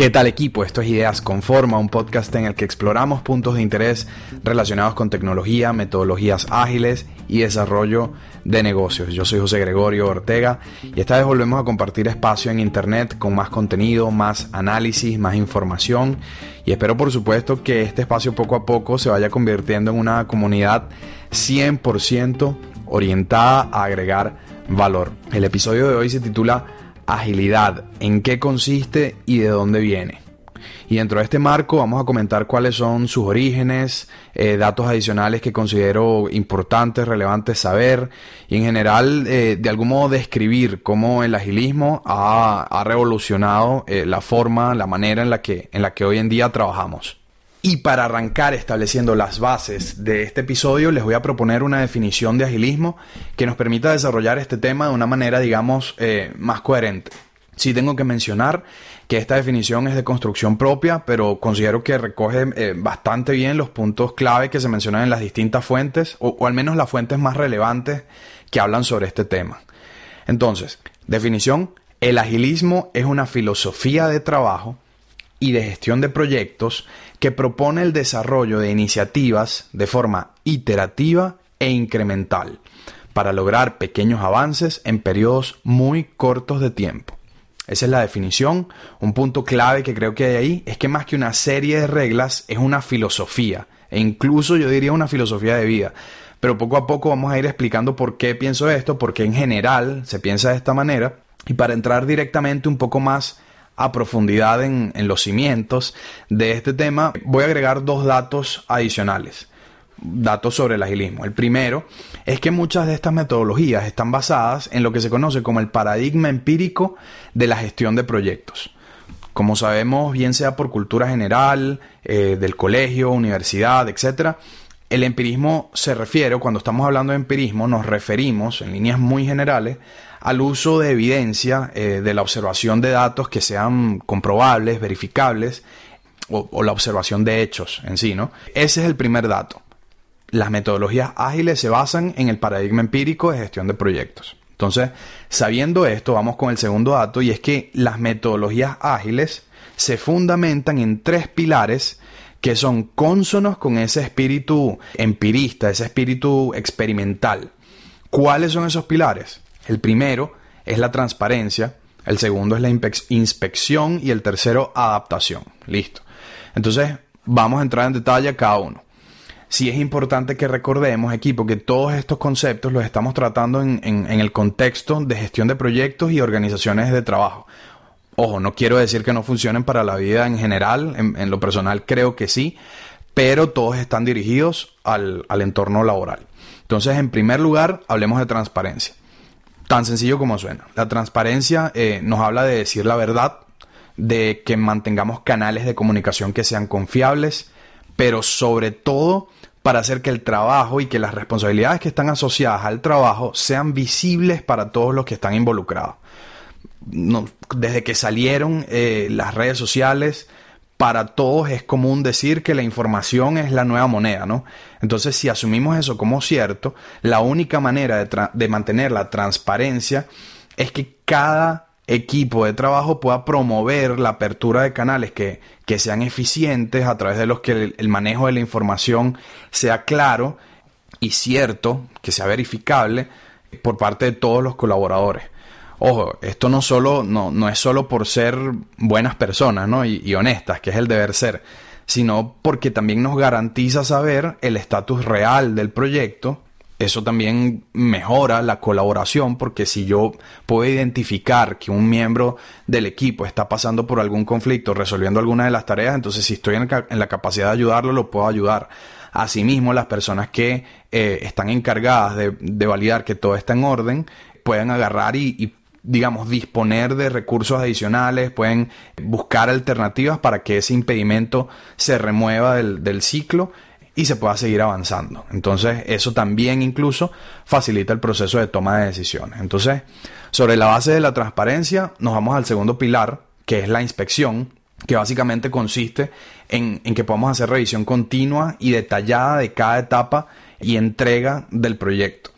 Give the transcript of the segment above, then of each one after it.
¿Qué tal equipo? Esto es Ideas Conforma, un podcast en el que exploramos puntos de interés relacionados con tecnología, metodologías ágiles y desarrollo de negocios. Yo soy José Gregorio Ortega y esta vez volvemos a compartir espacio en Internet con más contenido, más análisis, más información y espero por supuesto que este espacio poco a poco se vaya convirtiendo en una comunidad 100% orientada a agregar valor. El episodio de hoy se titula agilidad, en qué consiste y de dónde viene. Y dentro de este marco vamos a comentar cuáles son sus orígenes, eh, datos adicionales que considero importantes, relevantes saber y en general eh, de algún modo describir cómo el agilismo ha, revolucionado eh, la forma, la manera en la, que, en la que hoy en día trabajamos. Y para arrancar estableciendo las bases de este episodio, les voy a proponer una definición de agilismo que nos permita desarrollar este tema de una manera, digamos, eh, más coherente. Sí tengo que mencionar que esta definición es de construcción propia, pero considero que recoge eh, bastante bien los puntos clave que se mencionan en las distintas fuentes, o, o al menos las fuentes más relevantes que hablan sobre este tema. Entonces, definición, el agilismo es una filosofía de trabajo y de gestión de proyectos que propone el desarrollo de iniciativas de forma iterativa e incremental para lograr pequeños avances en periodos muy cortos de tiempo. Esa es la definición. Un punto clave que creo que hay ahí es que más que una serie de reglas es una filosofía e incluso yo diría una filosofía de vida. Pero poco a poco vamos a ir explicando por qué pienso esto, porque en general se piensa de esta manera y para entrar directamente un poco más a profundidad en, los cimientos de este tema, voy a agregar dos datos adicionales datos sobre el agilismo. El primero es que muchas de estas metodologías están basadas en lo que se conoce como el paradigma empírico de la gestión de proyectos. Como sabemos, bien sea por cultura general, eh, del colegio, universidad, etc., el empirismo se refiere, cuando estamos hablando de empirismo, nos referimos en líneas muy generales al uso de evidencia eh, de la observación de datos que sean comprobables, verificables, o, la observación de hechos en sí, ¿no? Ese es el primer dato. Las metodologías ágiles se basan en el paradigma empírico de gestión de proyectos. Entonces, sabiendo esto, vamos con el segundo dato y es que las metodologías ágiles se fundamentan en tres pilares que son cónsonos con ese espíritu empirista, ese espíritu experimental. ¿Cuáles son esos pilares? El primero es la transparencia, el segundo es la inspección y el tercero adaptación. Listo. Entonces, vamos a entrar en detalle a cada uno. Sí es importante que recordemos, equipo, que todos estos conceptos los estamos tratando en, el contexto de gestión de proyectos y organizaciones de trabajo. Ojo, no quiero decir que no funcionen para la vida en general, en, lo personal creo que sí, pero todos están dirigidos al, al entorno laboral. Entonces, en primer lugar, hablemos de transparencia. Tan sencillo como suena. La transparencia eh, nos habla de decir la verdad, de que mantengamos canales de comunicación que sean confiables, pero sobre todo para hacer que el trabajo y que las responsabilidades que están asociadas al trabajo sean visibles para todos los que están involucrados. desde que salieron eh, las redes sociales, para todos es común decir que la información es la nueva moneda, ¿no? Entonces, si asumimos eso como cierto, la única manera de, mantener la transparencia es que cada equipo de trabajo pueda promover la apertura de canales que, sean eficientes, a través de los que el, manejo de la información sea claro y cierto, que sea verificable por parte de todos los colaboradores. Ojo, esto no, solo, no, no es solo por ser buenas personas ¿no? y, honestas, que es el deber ser, sino porque también nos garantiza saber el estatus real del proyecto. Eso también mejora la colaboración porque si yo puedo identificar que un miembro del equipo está pasando por algún conflicto, resolviendo alguna de las tareas, entonces si estoy en, la capacidad de ayudarlo, lo puedo ayudar. Asimismo, las personas que eh, están encargadas de, validar que todo está en orden, pueden agarrar y digamos, disponer de recursos adicionales, pueden buscar alternativas para que ese impedimento se remueva del, ciclo y se pueda seguir avanzando. Entonces, eso también incluso facilita el proceso de toma de decisiones. Entonces, sobre la base de la transparencia, nos vamos al segundo pilar, que es la inspección, que básicamente consiste en, en que podamos hacer revisión continua y detallada de cada etapa y entrega del proyecto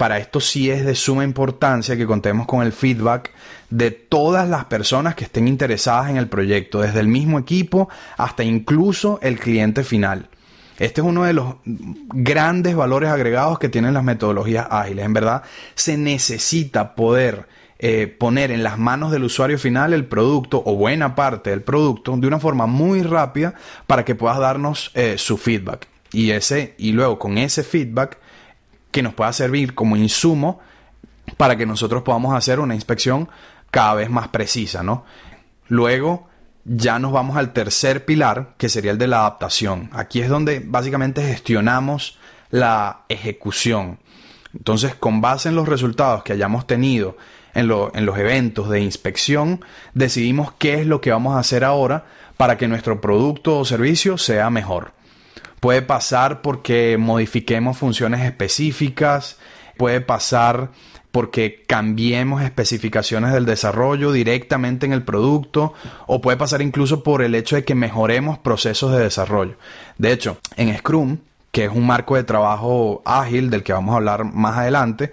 para esto sí es de suma importancia que contemos con el feedback de todas las personas que estén interesadas en el proyecto, desde el mismo equipo hasta incluso el cliente final. Este es uno de los grandes valores agregados que tienen las metodologías ágiles. En verdad, se necesita poder eh, poner en las manos del usuario final el producto o buena parte del producto de una forma muy rápida para que puedas darnos eh, su feedback. Y, ese, y luego con ese feedback que nos pueda servir como insumo para que nosotros podamos hacer una inspección cada vez más precisa, ¿no? Luego ya nos vamos al tercer pilar, que sería el de la adaptación. Aquí es donde básicamente gestionamos la ejecución. Entonces, con base en los resultados que hayamos tenido en, en, los eventos de inspección, decidimos qué es lo que vamos a hacer ahora para que nuestro producto o servicio sea mejor. Puede pasar porque modifiquemos funciones específicas, puede pasar porque cambiemos especificaciones del desarrollo directamente en el producto o puede pasar incluso por el hecho de que mejoremos procesos de desarrollo. De hecho, en Scrum, que es un marco de trabajo ágil del que vamos a hablar más adelante,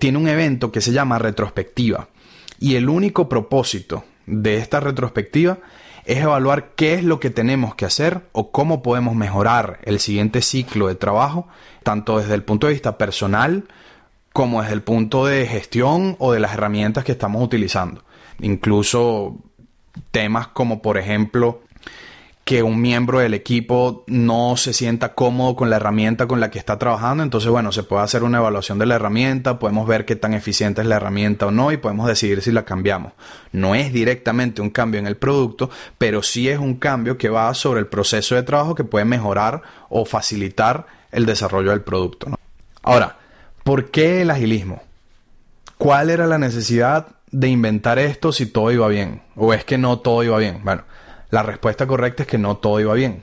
tiene un evento que se llama retrospectiva. Y el único propósito de esta retrospectiva es evaluar qué es lo que tenemos que hacer o cómo podemos mejorar el siguiente ciclo de trabajo, tanto desde el punto de vista personal, como desde el punto de gestión o de las herramientas que estamos utilizando. Incluso temas como por ejemplo que un miembro del equipo no se sienta cómodo con la herramienta con la que está trabajando, entonces bueno, se puede hacer una evaluación de la herramienta, podemos ver qué tan eficiente es la herramienta o no y podemos decidir si la cambiamos. No es directamente un cambio en el producto, pero sí es un cambio que va sobre el proceso de trabajo que puede mejorar o facilitar el desarrollo del producto. Ahora, ¿Por qué el agilismo? ¿Cuál era la necesidad de inventar esto si todo iba bien? ¿O es que no todo iba bien? Bueno, la respuesta correcta es que no todo iba bien.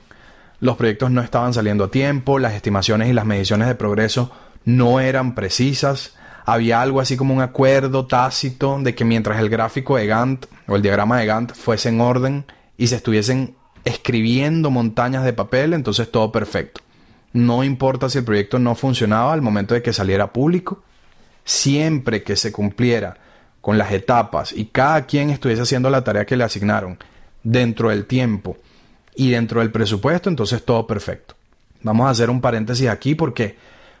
Los proyectos no estaban saliendo a tiempo, las estimaciones y las mediciones de progreso no eran precisas, había algo así como un acuerdo tácito de que mientras el gráfico de Gantt o el diagrama de Gantt fuese en orden y se estuviesen escribiendo montañas de papel, entonces todo perfecto. No importa si el proyecto no funcionaba al momento de que saliera público, siempre que se cumpliera con las etapas y cada quien estuviese haciendo la tarea que le asignaron dentro del tiempo y dentro del presupuesto, entonces todo perfecto. Vamos a hacer un paréntesis aquí porque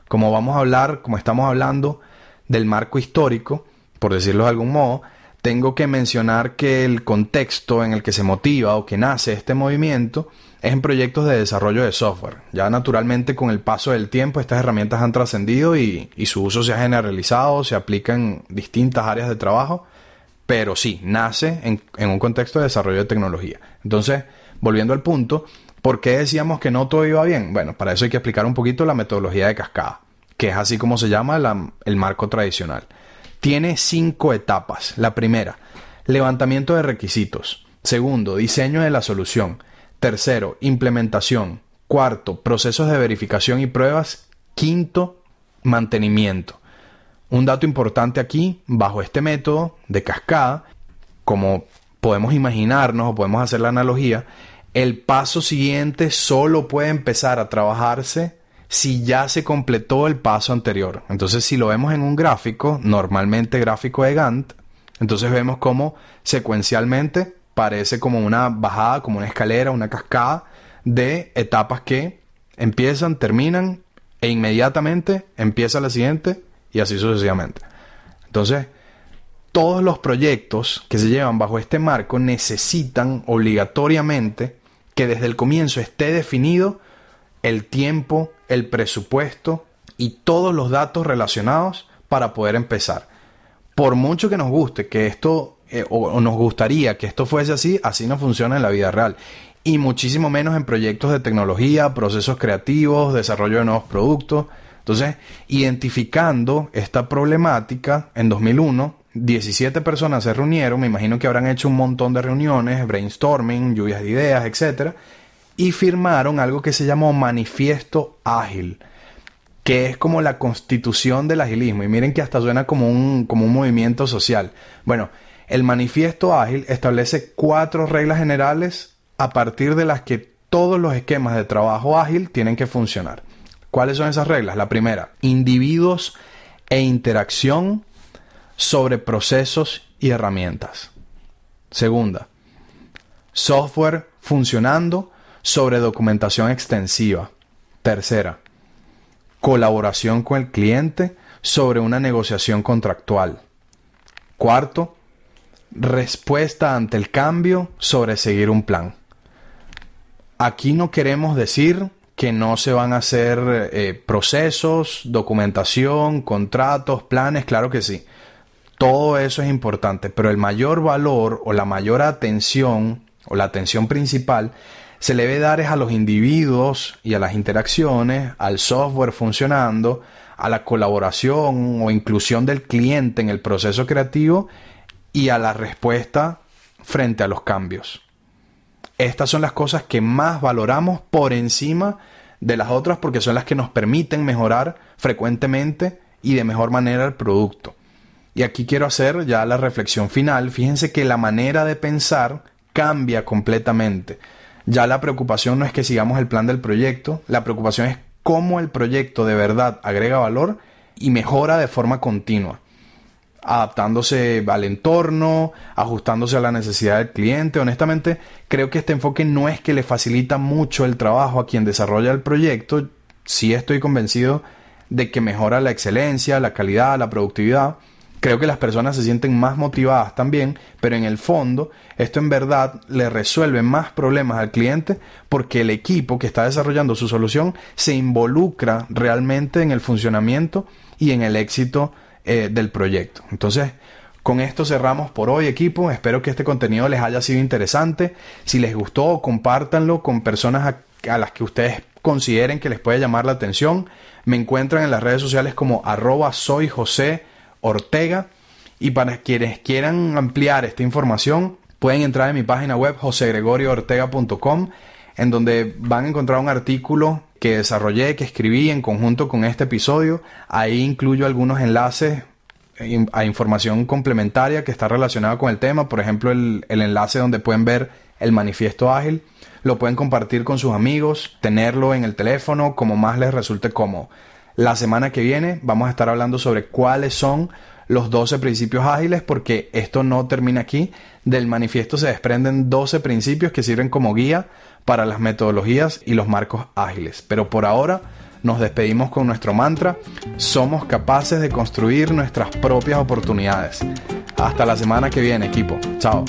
como vamos a hablar, como estamos hablando del marco histórico, por decirlo de algún modo, tengo que mencionar que el contexto en el que se motiva o que nace este movimiento es en proyectos de desarrollo de software. Ya naturalmente con el paso del tiempo estas herramientas han trascendido y, su uso se ha generalizado, se aplica en distintas áreas de trabajo, pero sí, nace en, en un contexto de desarrollo de tecnología. Entonces, volviendo al punto, ¿por qué decíamos que no todo iba bien? Bueno, para eso hay que explicar un poquito la metodología de cascada, que es así como se llama el marco tradicional. Tiene cinco etapas. La primera, levantamiento de requisitos. Segundo, diseño de la solución. Tercero, implementación. Cuarto, procesos de verificación y pruebas. Quinto, mantenimiento. Un dato importante aquí, bajo este método de cascada, como podemos imaginarnos o podemos hacer la analogía, el paso siguiente solo puede empezar a trabajarse si ya se completó el paso anterior. Entonces, si lo vemos en un gráfico, normalmente gráfico de Gantt, entonces vemos cómo secuencialmente parece como una bajada, como una escalera, una cascada de etapas que empiezan, terminan e inmediatamente empieza la siguiente y así sucesivamente. Entonces, todos los proyectos que se llevan bajo este marco necesitan obligatoriamente que desde el comienzo esté definido el tiempo, el presupuesto y todos los datos relacionados para poder empezar. Por mucho que nos guste que esto eh, o, nos gustaría que esto fuese así, así no funciona en la vida real. Y muchísimo menos en proyectos de tecnología, procesos creativos, desarrollo de nuevos productos. Entonces, identificando esta problemática, en 2001, 17 personas se reunieron, me imagino que habrán hecho un montón de reuniones, brainstorming, lluvias de ideas, etc. Y firmaron algo que se llamó Manifiesto Ágil, que es como la constitución del agilismo. Y miren que hasta suena como un, como un movimiento social. Bueno, el manifiesto ágil establece cuatro reglas generales a partir de las que todos los esquemas de trabajo ágil tienen que funcionar. ¿Cuáles son esas reglas? La primera, individuos e interacción sobre procesos y herramientas. Segunda, software funcionando sobre documentación extensiva. Tercera, colaboración con el cliente sobre una negociación contractual. Cuarto, respuesta ante el cambio sobre seguir un plan. Aquí no queremos decir que no se van a hacer eh, procesos, documentación, contratos, planes, claro que sí. Todo eso es importante, pero el mayor valor o la mayor atención o la atención principal se le debe dar es a los individuos y a las interacciones, al software funcionando, a la colaboración o inclusión del cliente en el proceso creativo y a la respuesta frente a los cambios. Estas son las cosas que más valoramos por encima de las otras porque son las que nos permiten mejorar frecuentemente y de mejor manera el producto. Y aquí quiero hacer ya la reflexión final. Fíjense que la manera de pensar cambia completamente. Ya la preocupación no es que sigamos el plan del proyecto, la preocupación es cómo el proyecto de verdad agrega valor y mejora de forma continua, adaptándose al entorno, ajustándose a la necesidad del cliente. Honestamente, creo que este enfoque no es que le facilita mucho el trabajo a quien desarrolla el proyecto, sí estoy convencido de que mejora la excelencia, la calidad, la productividad, Creo que las personas se sienten más motivadas también, pero en el fondo esto en verdad le resuelve más problemas al cliente porque el equipo que está desarrollando su solución se involucra realmente en el funcionamiento y en el éxito eh, del proyecto. Entonces, con esto cerramos por hoy equipo. Espero que este contenido les haya sido interesante. Si les gustó, compártanlo con personas a, las que ustedes consideren que les puede llamar la atención. Me encuentran en las redes sociales como arroba soy José Ortega. Y para quienes quieran ampliar esta información, pueden entrar en mi página web josegregorioortega.com, en donde van a encontrar un artículo que desarrollé, que escribí en conjunto con este episodio. Ahí incluyo algunos enlaces a información complementaria que está relacionada con el tema. Por ejemplo, el, el enlace donde pueden ver el manifiesto ágil. Lo pueden compartir con sus amigos, tenerlo en el teléfono como más les resulte cómodo. La semana que viene vamos a estar hablando sobre cuáles son los 12 principios ágiles porque esto no termina aquí. Del manifiesto se desprenden 12 principios que sirven como guía para las metodologías y los marcos ágiles. Pero por ahora nos despedimos con nuestro mantra, somos capaces de construir nuestras propias oportunidades. Hasta la semana que viene, equipo. Chao.